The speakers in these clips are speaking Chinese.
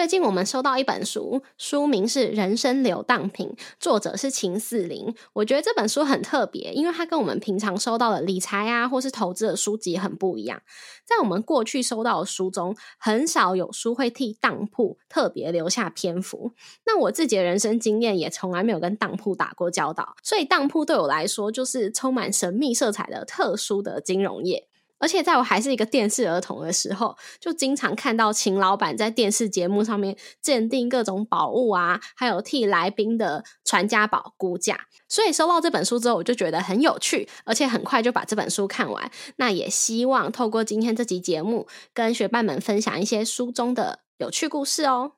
最近我们收到一本书，书名是《人生流荡品》，作者是秦四林。我觉得这本书很特别，因为它跟我们平常收到的理财啊或是投资的书籍很不一样。在我们过去收到的书中，很少有书会替当铺特别留下篇幅。那我自己的人生经验也从来没有跟当铺打过交道，所以当铺对我来说就是充满神秘色彩的特殊的金融业。而且在我还是一个电视儿童的时候，就经常看到秦老板在电视节目上面鉴定各种宝物啊，还有替来宾的传家宝估价。所以收到这本书之后，我就觉得很有趣，而且很快就把这本书看完。那也希望透过今天这集节目，跟学伴们分享一些书中的有趣故事哦。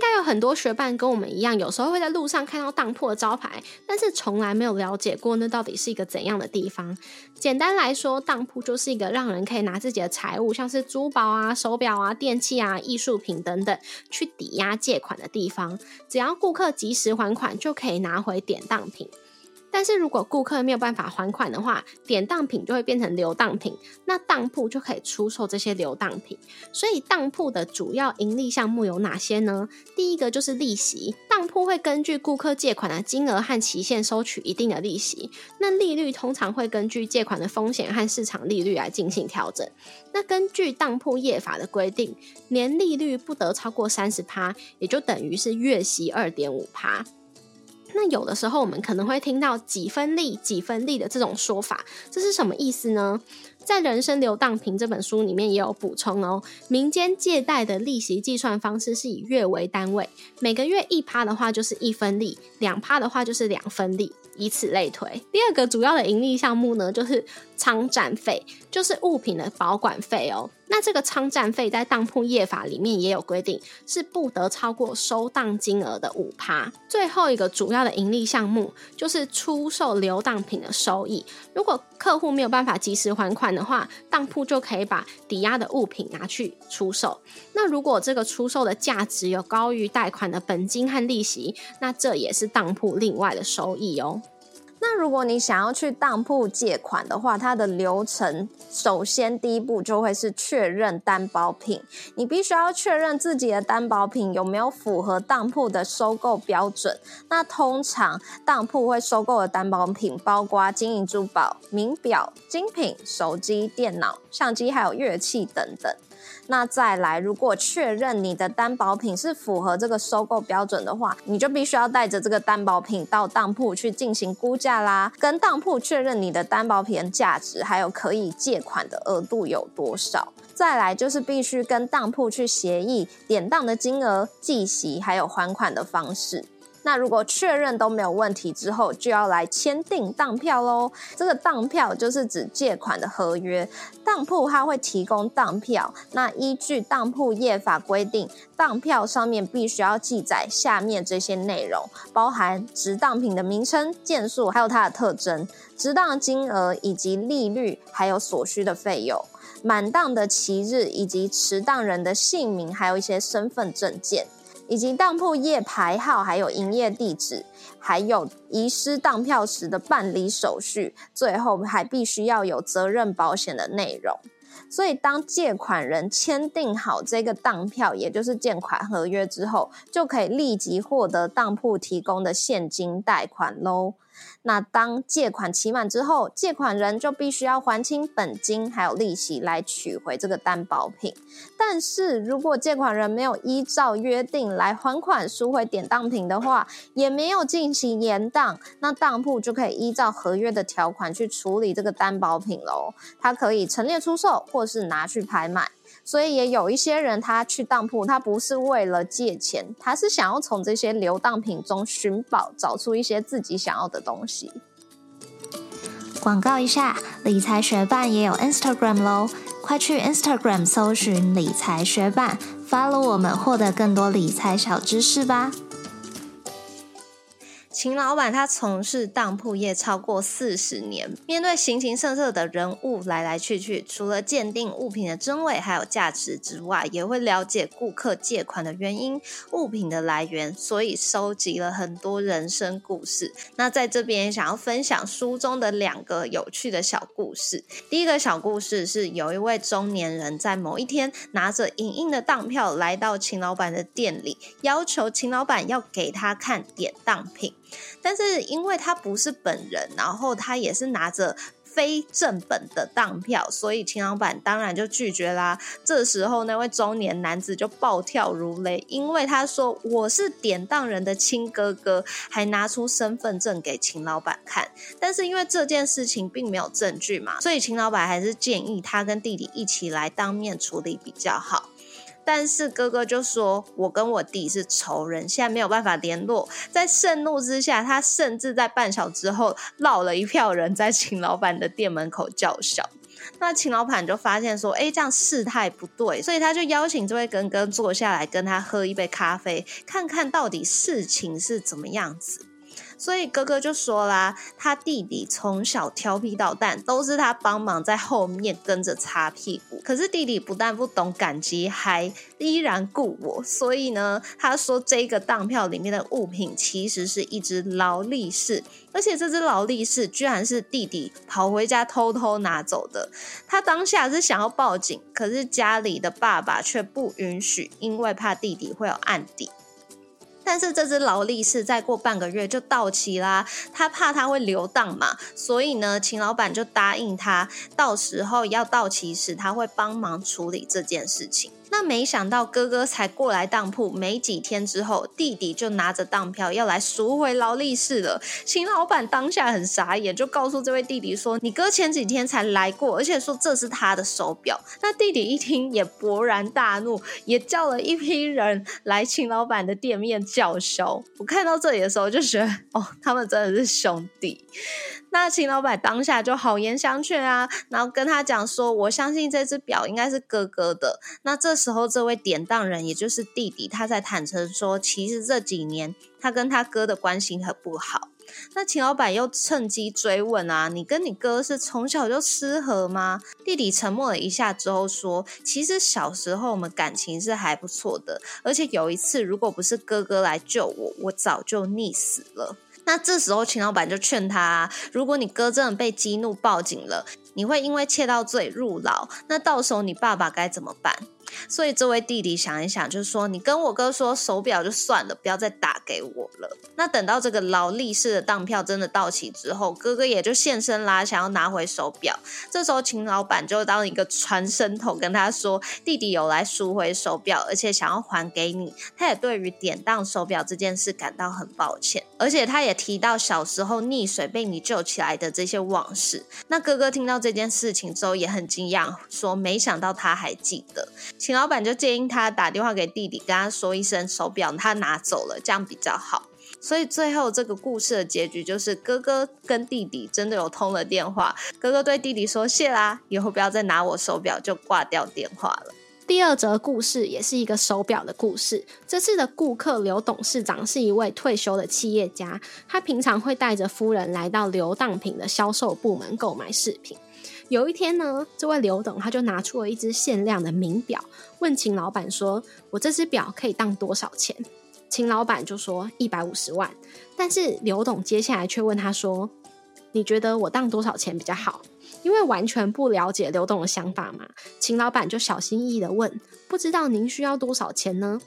应该有很多学伴跟我们一样，有时候会在路上看到当铺的招牌，但是从来没有了解过那到底是一个怎样的地方。简单来说，当铺就是一个让人可以拿自己的财物，像是珠宝啊、手表啊、电器啊、艺术品等等，去抵押借款的地方。只要顾客及时还款，就可以拿回典当品。但是如果顾客没有办法还款的话，典当品就会变成流当品，那当铺就可以出售这些流当品。所以当铺的主要盈利项目有哪些呢？第一个就是利息，当铺会根据顾客借款的金额和期限收取一定的利息，那利率通常会根据借款的风险和市场利率来进行调整。那根据当铺业法的规定，年利率不得超过三十趴，也就等于是月息二点五趴。那有的时候我们可能会听到几分利几分利的这种说法，这是什么意思呢？在《人生流荡瓶》这本书里面也有补充哦。民间借贷的利息计算方式是以月为单位，每个月一趴的话就是一分利，两趴的话就是两分利。以此类推。第二个主要的盈利项目呢，就是仓站费，就是物品的保管费哦。那这个仓站费在当铺业法里面也有规定，是不得超过收当金额的五趴。最后一个主要的盈利项目就是出售流当品的收益。如果客户没有办法及时还款的话，当铺就可以把抵押的物品拿去出售。那如果这个出售的价值有高于贷款的本金和利息，那这也是当铺另外的收益哦。那如果你想要去当铺借款的话，它的流程首先第一步就会是确认担保品，你必须要确认自己的担保品有没有符合当铺的收购标准。那通常当铺会收购的担保品包括金银珠宝、名表、精品、手机、电脑、相机，还有乐器等等。那再来，如果确认你的担保品是符合这个收购标准的话，你就必须要带着这个担保品到当铺去进行估价啦，跟当铺确认你的担保品价值，还有可以借款的额度有多少。再来就是必须跟当铺去协议典当的金额、计息，还有还款的方式。那如果确认都没有问题之后，就要来签订当票喽。这个当票就是指借款的合约，当铺它会提供当票。那依据当铺业法规定，当票上面必须要记载下面这些内容，包含值当品的名称、件数，还有它的特征、值当金额以及利率，还有所需的费用、满当的期日以及持当人的姓名，还有一些身份证件。以及当铺业牌号，还有营业地址，还有遗失当票时的办理手续，最后还必须要有责任保险的内容。所以，当借款人签订好这个当票，也就是借款合约之后，就可以立即获得当铺提供的现金贷款喽。那当借款期满之后，借款人就必须要还清本金还有利息来取回这个担保品。但是如果借款人没有依照约定来还款赎回典当品的话，也没有进行延当，那当铺就可以依照合约的条款去处理这个担保品喽。它可以陈列出售，或是拿去拍卖。所以也有一些人，他去当铺，他不是为了借钱，他是想要从这些流当品中寻宝，找出一些自己想要的东西。广告一下，理财学伴也有 Instagram 喽，快去 Instagram 搜寻理财学伴，follow 我们，获得更多理财小知识吧。秦老板他从事当铺业超过四十年，面对形形色色的人物来来去去，除了鉴定物品的真伪还有价值之外，也会了解顾客借款的原因、物品的来源，所以收集了很多人生故事。那在这边想要分享书中的两个有趣的小故事。第一个小故事是有一位中年人在某一天拿着影印的当票来到秦老板的店里，要求秦老板要给他看典当品。但是因为他不是本人，然后他也是拿着非正本的当票，所以秦老板当然就拒绝啦。这时候那位中年男子就暴跳如雷，因为他说我是典当人的亲哥哥，还拿出身份证给秦老板看。但是因为这件事情并没有证据嘛，所以秦老板还是建议他跟弟弟一起来当面处理比较好。但是哥哥就说：“我跟我弟是仇人，现在没有办法联络。”在盛怒之下，他甚至在半小之后闹了一票人在秦老板的店门口叫嚣。那秦老板就发现说：“哎，这样事态不对，所以他就邀请这位哥哥坐下来跟他喝一杯咖啡，看看到底事情是怎么样子。”所以哥哥就说啦，他弟弟从小调皮捣蛋，都是他帮忙在后面跟着擦屁股。可是弟弟不但不懂感激，还依然顾我。所以呢，他说这个当票里面的物品其实是一只劳力士，而且这只劳力士居然是弟弟跑回家偷偷拿走的。他当下是想要报警，可是家里的爸爸却不允许，因为怕弟弟会有案底。但是这只劳力士再过半个月就到期啦，他怕他会流荡嘛，所以呢，秦老板就答应他，到时候要到期时他会帮忙处理这件事情。那没想到哥哥才过来当铺没几天之后，弟弟就拿着当票要来赎回劳力士了。秦老板当下很傻眼，就告诉这位弟弟说：“你哥前几天才来过，而且说这是他的手表。”那弟弟一听也勃然大怒，也叫了一批人来秦老板的店面叫嚣。我看到这里的时候就觉得，哦，他们真的是兄弟。那秦老板当下就好言相劝啊，然后跟他讲说：“我相信这只表应该是哥哥的。”那这时候，这位典当人也就是弟弟，他在坦诚说：“其实这几年他跟他哥的关系很不好。”那秦老板又趁机追问啊：“你跟你哥是从小就失和吗？”弟弟沉默了一下之后说：“其实小时候我们感情是还不错的，而且有一次如果不是哥哥来救我，我早就溺死了。”那这时候，秦老板就劝他：如果你哥真的被激怒报警了，你会因为窃盗罪入牢，那到时候你爸爸该怎么办？所以这位弟弟想一想，就是说，你跟我哥说手表就算了，不要再打给我了。那等到这个劳力士的当票真的到期之后，哥哥也就现身啦，想要拿回手表。这时候秦老板就当一个传声筒跟他说，弟弟有来赎回手表，而且想要还给你。他也对于典当手表这件事感到很抱歉，而且他也提到小时候溺水被你救起来的这些往事。那哥哥听到这件事情之后也很惊讶，说没想到他还记得。秦老板就建议他打电话给弟弟，跟他说一声手表他拿走了，这样比较好。所以最后这个故事的结局就是哥哥跟弟弟真的有通了电话。哥哥对弟弟说：“谢啦，以后不要再拿我手表。”就挂掉电话了。第二则故事也是一个手表的故事。这次的顾客刘董事长是一位退休的企业家，他平常会带着夫人来到流当品的销售部门购买饰品。有一天呢，这位刘董他就拿出了一只限量的名表，问秦老板说：“我这只表可以当多少钱？”秦老板就说：“一百五十万。”但是刘董接下来却问他说：“你觉得我当多少钱比较好？”因为完全不了解刘董的想法嘛，秦老板就小心翼翼的问：“不知道您需要多少钱呢？”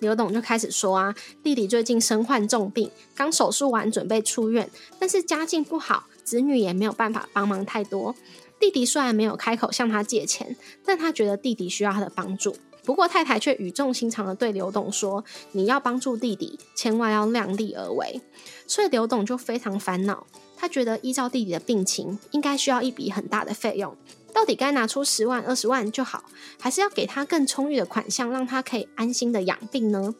刘董就开始说：“啊，弟弟最近身患重病，刚手术完，准备出院，但是家境不好。”子女也没有办法帮忙太多。弟弟虽然没有开口向他借钱，但他觉得弟弟需要他的帮助。不过太太却语重心长的对刘董说：“你要帮助弟弟，千万要量力而为。”所以刘董就非常烦恼。他觉得依照弟弟的病情，应该需要一笔很大的费用。到底该拿出十万、二十万就好，还是要给他更充裕的款项，让他可以安心的养病呢？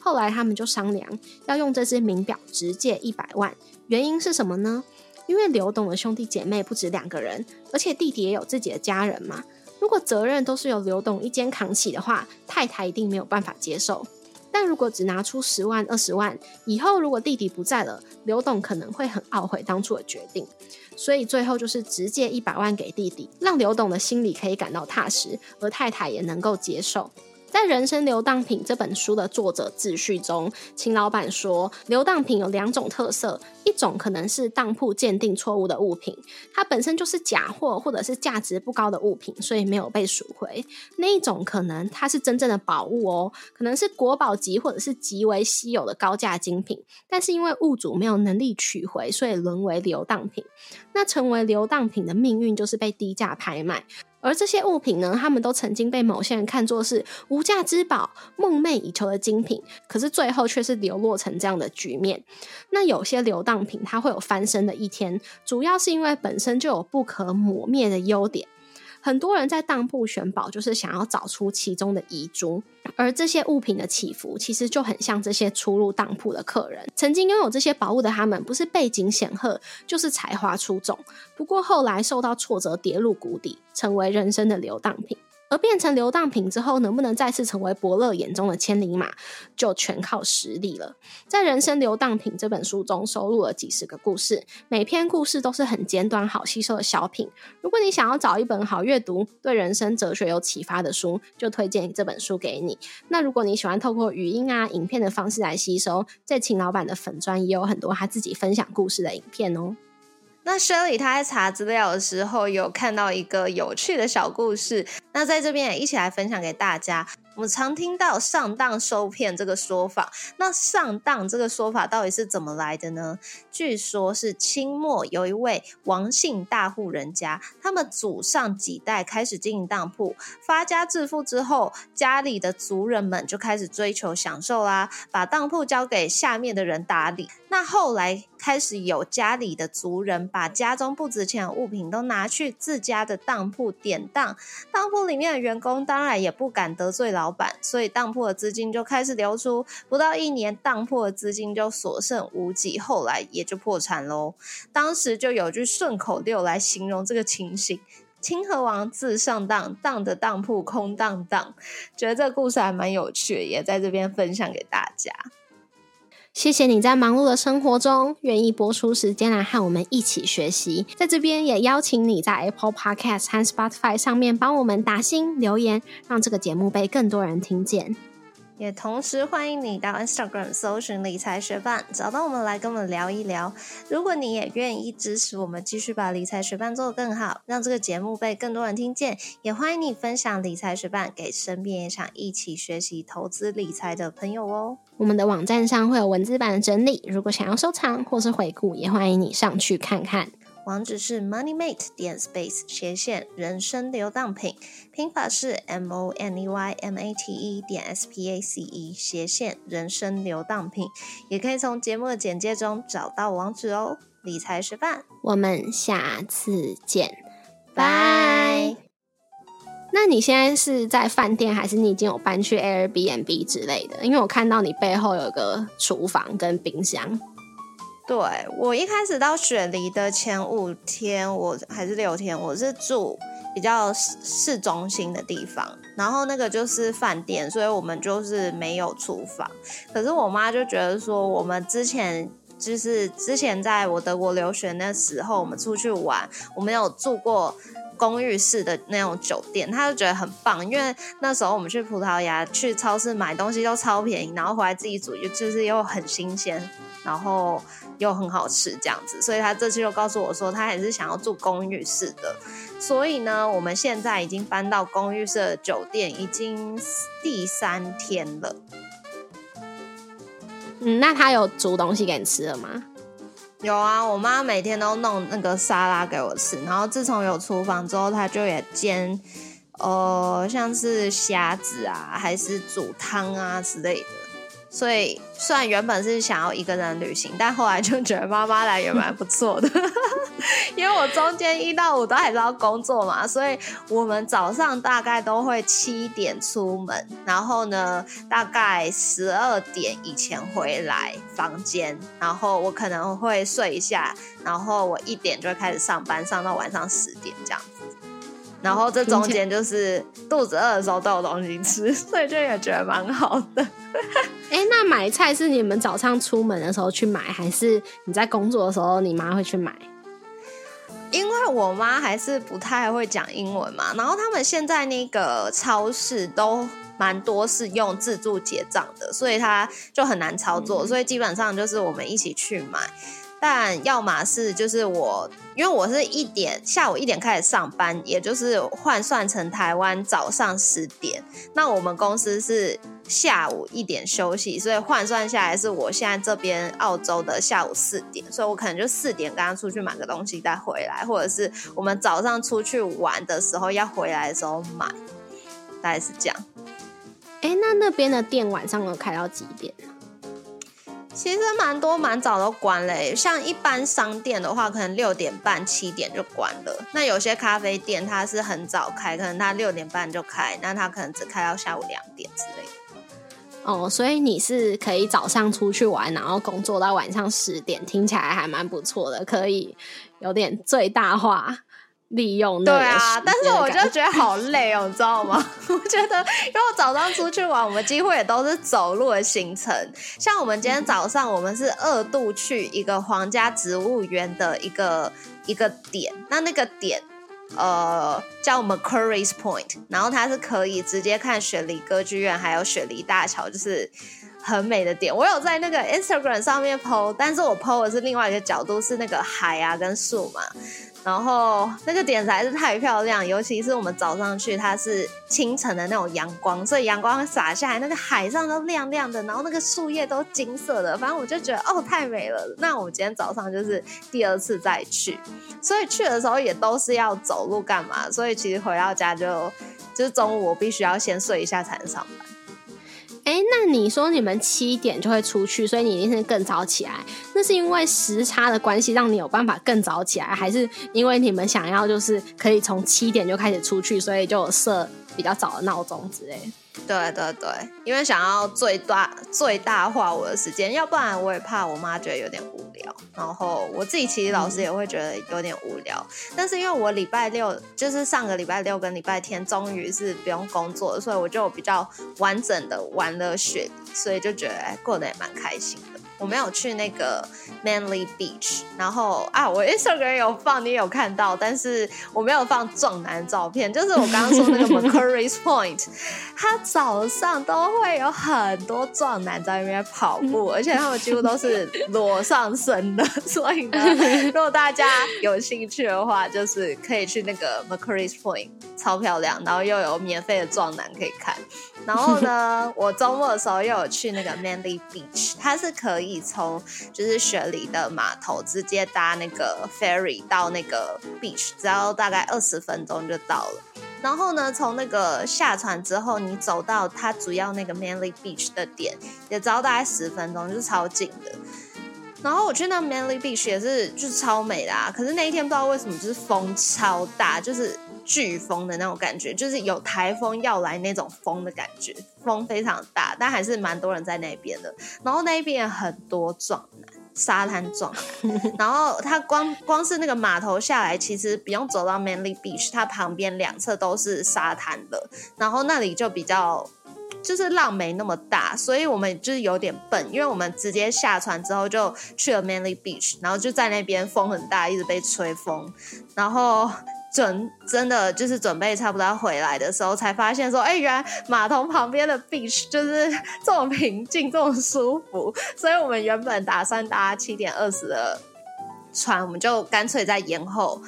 后来他们就商量，要用这只名表直借一百万。原因是什么呢？因为刘董的兄弟姐妹不止两个人，而且弟弟也有自己的家人嘛。如果责任都是由刘董一肩扛起的话，太太一定没有办法接受。但如果只拿出十万、二十万，以后如果弟弟不在了，刘董可能会很懊悔当初的决定。所以最后就是直接一百万给弟弟，让刘董的心里可以感到踏实，而太太也能够接受。在《人生流当品》这本书的作者自序中，秦老板说，流当品有两种特色，一种可能是当铺鉴定错误的物品，它本身就是假货或者是价值不高的物品，所以没有被赎回；那一种可能它是真正的宝物哦，可能是国宝级或者是极为稀有的高价精品，但是因为物主没有能力取回，所以沦为流当品。那成为流当品的命运就是被低价拍卖。而这些物品呢，他们都曾经被某些人看作是无价之宝、梦寐以求的精品，可是最后却是流落成这样的局面。那有些流荡品，它会有翻身的一天，主要是因为本身就有不可磨灭的优点。很多人在当铺选宝，就是想要找出其中的遗珠。而这些物品的起伏，其实就很像这些出入当铺的客人。曾经拥有这些宝物的他们，不是背景显赫，就是才华出众。不过后来受到挫折，跌入谷底，成为人生的流荡品。而变成流荡品之后，能不能再次成为伯乐眼中的千里马，就全靠实力了。在《人生流荡品》这本书中，收录了几十个故事，每篇故事都是很简短、好吸收的小品。如果你想要找一本好阅读、对人生哲学有启发的书，就推荐这本书给你。那如果你喜欢透过语音啊、影片的方式来吸收，在秦老板的粉专也有很多他自己分享故事的影片哦。那 Shirley 他在查资料的时候，有看到一个有趣的小故事，那在这边也一起来分享给大家。我们常听到上当受骗这个说法，那上当这个说法到底是怎么来的呢？据说是清末有一位王姓大户人家，他们祖上几代开始经营当铺，发家致富之后，家里的族人们就开始追求享受啦，把当铺交给下面的人打理。那后来开始有家里的族人把家中不值钱的物品都拿去自家的当铺典当，当铺里面的员工当然也不敢得罪老板，所以当铺的资金就开始流出，不到一年，当铺的资金就所剩无几，后来也就破产喽。当时就有句顺口溜来形容这个情形：清河王自上当，当的当铺空荡荡。觉得这个故事还蛮有趣，也在这边分享给大家。谢谢你在忙碌的生活中愿意播出时间来和我们一起学习。在这边也邀请你在 Apple Podcast 和 Spotify 上面帮我们打星留言，让这个节目被更多人听见。也同时欢迎你到 Instagram 搜寻理财学伴，找到我们来跟我们聊一聊。如果你也愿意支持我们，继续把理财学伴做得更好，让这个节目被更多人听见，也欢迎你分享理财学伴给身边也想一起学习投资理财的朋友哦。我们的网站上会有文字版的整理，如果想要收藏或是回顾，也欢迎你上去看看。网址是 moneymate 点 space 斜线人生流当品，拼法是 m o n e y m a t e 点 s p a c e 斜线人生流当品，也可以从节目的简介中找到网址哦。理财学伴，我们下次见，拜。那你现在是在饭店，还是你已经有搬去 Airbnb 之类的？因为我看到你背后有个厨房跟冰箱。对我一开始到雪梨的前五天，我还是六天，我是住比较市中心的地方，然后那个就是饭店，所以我们就是没有厨房。可是我妈就觉得说，我们之前就是之前在我德国留学那时候，我们出去玩，我们有住过公寓式的那种酒店，他就觉得很棒，因为那时候我们去葡萄牙去超市买东西都超便宜，然后回来自己煮，就就是又很新鲜，然后。又很好吃这样子，所以他这次又告诉我说，他还是想要住公寓式的。所以呢，我们现在已经搬到公寓式的酒店，已经第三天了。嗯，那他有煮东西给你吃了吗？有啊，我妈每天都弄那个沙拉给我吃。然后自从有厨房之后，她就也煎，呃，像是虾子啊，还是煮汤啊之类的。所以，虽然原本是想要一个人旅行，但后来就觉得妈妈来也蛮不错的。因为我中间一到五都还是要工作嘛，所以我们早上大概都会七点出门，然后呢，大概十二点以前回来房间，然后我可能会睡一下，然后我一点就会开始上班，上到晚上十点这样子。然后这中间就是肚子饿的时候都有东西吃，所以就也觉得蛮好的。哎，那买菜是你们早上出门的时候去买，还是你在工作的时候你妈会去买？因为我妈还是不太会讲英文嘛，然后他们现在那个超市都蛮多是用自助结账的，所以他就很难操作，所以基本上就是我们一起去买。但要么是就是我，因为我是一点下午一点开始上班，也就是换算成台湾早上十点。那我们公司是下午一点休息，所以换算下来是我现在这边澳洲的下午四点，所以我可能就四点刚刚出去买个东西再回来，或者是我们早上出去玩的时候要回来的时候买，大概是这样。哎，那那边的店晚上有开到几点？其实蛮多蛮早都关了，像一般商店的话，可能六点半、七点就关了。那有些咖啡店它是很早开，可能它六点半就开，那它可能只开到下午两点之类的。哦，所以你是可以早上出去玩，然后工作到晚上十点，听起来还蛮不错的，可以有点最大化。利用对啊，但是我就觉得好累哦，你知道吗？我觉得因为我早上出去玩，我们几乎也都是走路的行程。像我们今天早上，我们是二度去一个皇家植物园的一个一个点，那那个点呃叫 McCurry's Point，然后它是可以直接看雪梨歌剧院还有雪梨大桥，就是很美的点。我有在那个 Instagram 上面 PO，但是我 PO 的是另外一个角度，是那个海啊跟树嘛。然后那个点实在是太漂亮，尤其是我们早上去，它是清晨的那种阳光，所以阳光洒下来，那个海上都亮亮的，然后那个树叶都金色的，反正我就觉得哦，太美了。那我们今天早上就是第二次再去，所以去的时候也都是要走路干嘛，所以其实回到家就就是中午我必须要先睡一下才能上班。哎，那你说你们七点就会出去，所以你一定是更早起来。那是因为时差的关系，让你有办法更早起来，还是因为你们想要就是可以从七点就开始出去，所以就设比较早的闹钟之类？对对对，因为想要最大最大化我的时间，要不然我也怕我妈觉得有点无聊，然后我自己其实老师也会觉得有点无聊。但是因为我礼拜六就是上个礼拜六跟礼拜天终于是不用工作，所以我就比较完整的玩了雪，所以就觉得过得也蛮开心的。我没有去那个 Manly Beach，然后啊，我 Instagram 有放，你有看到，但是我没有放壮男照片。就是我刚刚说那个 Macquarie's Point，他早上都会有很多壮男在那边跑步，而且他们几乎都是裸上身的。所以呢，如果大家有兴趣的话，就是可以去那个 Macquarie's Point，超漂亮，然后又有免费的壮男可以看。然后呢，我周末的时候又有去那个 Manly Beach，它是可以。从就是雪梨的码头直接搭那个 ferry 到那个 beach，只要大概二十分钟就到了。然后呢，从那个下船之后，你走到它主要那个 Manly Beach 的点，也只要大概十分钟，就是超近的。然后我去那 Manly Beach 也是就是超美的啊，可是那一天不知道为什么就是风超大，就是。飓风的那种感觉，就是有台风要来那种风的感觉，风非常大，但还是蛮多人在那边的。然后那边很多壮男，沙滩壮男。然后它光光是那个码头下来，其实不用走到 Manly Beach，它旁边两侧都是沙滩的。然后那里就比较就是浪没那么大，所以我们就是有点笨，因为我们直接下船之后就去了 Manly Beach，然后就在那边风很大，一直被吹风，然后。准真的就是准备差不多要回来的时候，才发现说，哎，原来码头旁边的 beach 就是这么平静，这么舒服。所以我们原本打算搭七点二十的船，我们就干脆在延后，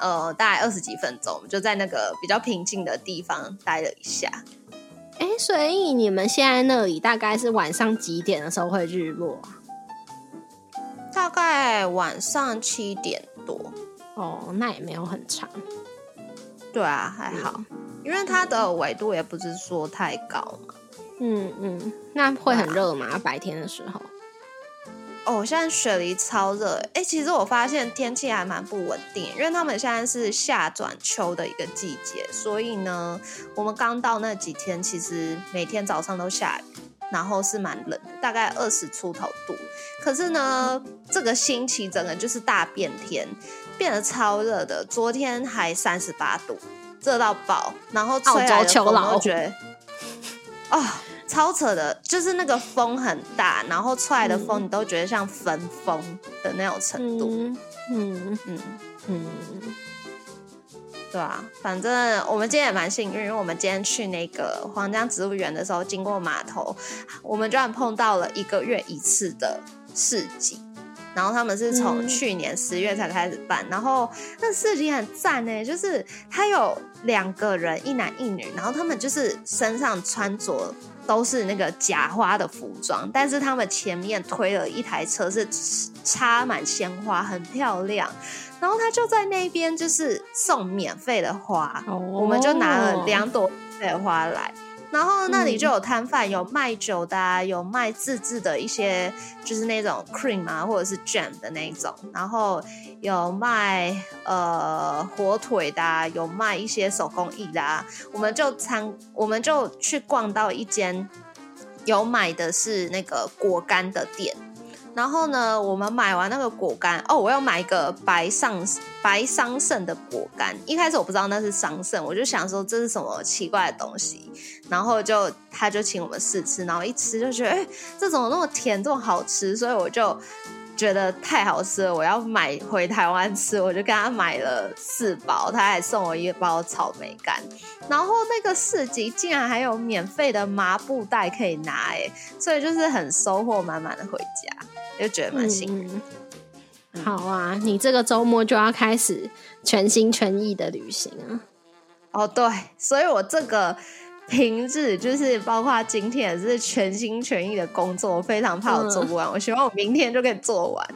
呃，大概二十几分钟，我们就在那个比较平静的地方待了一下。哎，所以你们现在那里大概是晚上几点的时候会日落？大概晚上七点多。哦，那也没有很长，对啊，还好，因为它的纬度也不是说太高嘛。嗯嗯，那会很热吗？白天的时候？哦，现在雪梨超热，哎，其实我发现天气还蛮不稳定，因为他们现在是夏转秋的一个季节，所以呢，我们刚到那几天，其实每天早上都下雨，然后是蛮冷，大概二十出头度。可是呢，这个星期整个就是大变天。变得超热的，昨天还三十八度，热到爆，然后吹来的风都觉得，啊，超扯的，就是那个风很大，然后吹来的风你都觉得像焚风的那种程度，嗯嗯。嗯。对啊，反正我们今天也蛮幸运，因为我们今天去那个黄江植物园的时候，经过码头，我们居然碰到了一个月一次的市集。然后他们是从去年十月才开始办，然后那市集很赞呢，就是他有两个人，一男一女，然后他们就是身上穿着都是那个假花的服装，但是他们前面推了一台车，是插满鲜花，很漂亮。然后他就在那边，就是送免费的花，我们就拿了两朵免费的花来。然后那里就有摊贩，有卖酒的，有卖自制的一些，就是那种 cream 啊，或者是 jam 的那种。然后有卖呃火腿的，有卖一些手工艺的。我们就参，我们就去逛到一间有买的是那个果干的店。然后呢，我们买完那个果干哦，我要买一个白桑白桑葚的果干。一开始我不知道那是桑葚，我就想说这是什么奇怪的东西。然后就他就请我们试吃，然后一吃就觉得，哎，这种那么甜，这么好吃，所以我就觉得太好吃了，我要买回台湾吃。我就跟他买了四包，他还送我一包草莓干。然后那个市集竟然还有免费的麻布袋可以拿，哎，所以就是很收获满满的回家。就觉得蛮幸运。好啊，你这个周末就要开始全心全意的旅行啊！哦，对，所以我这个平日就是包括今天也是全心全意的工作，我非常怕我做不完。我希望我明天就可以做完。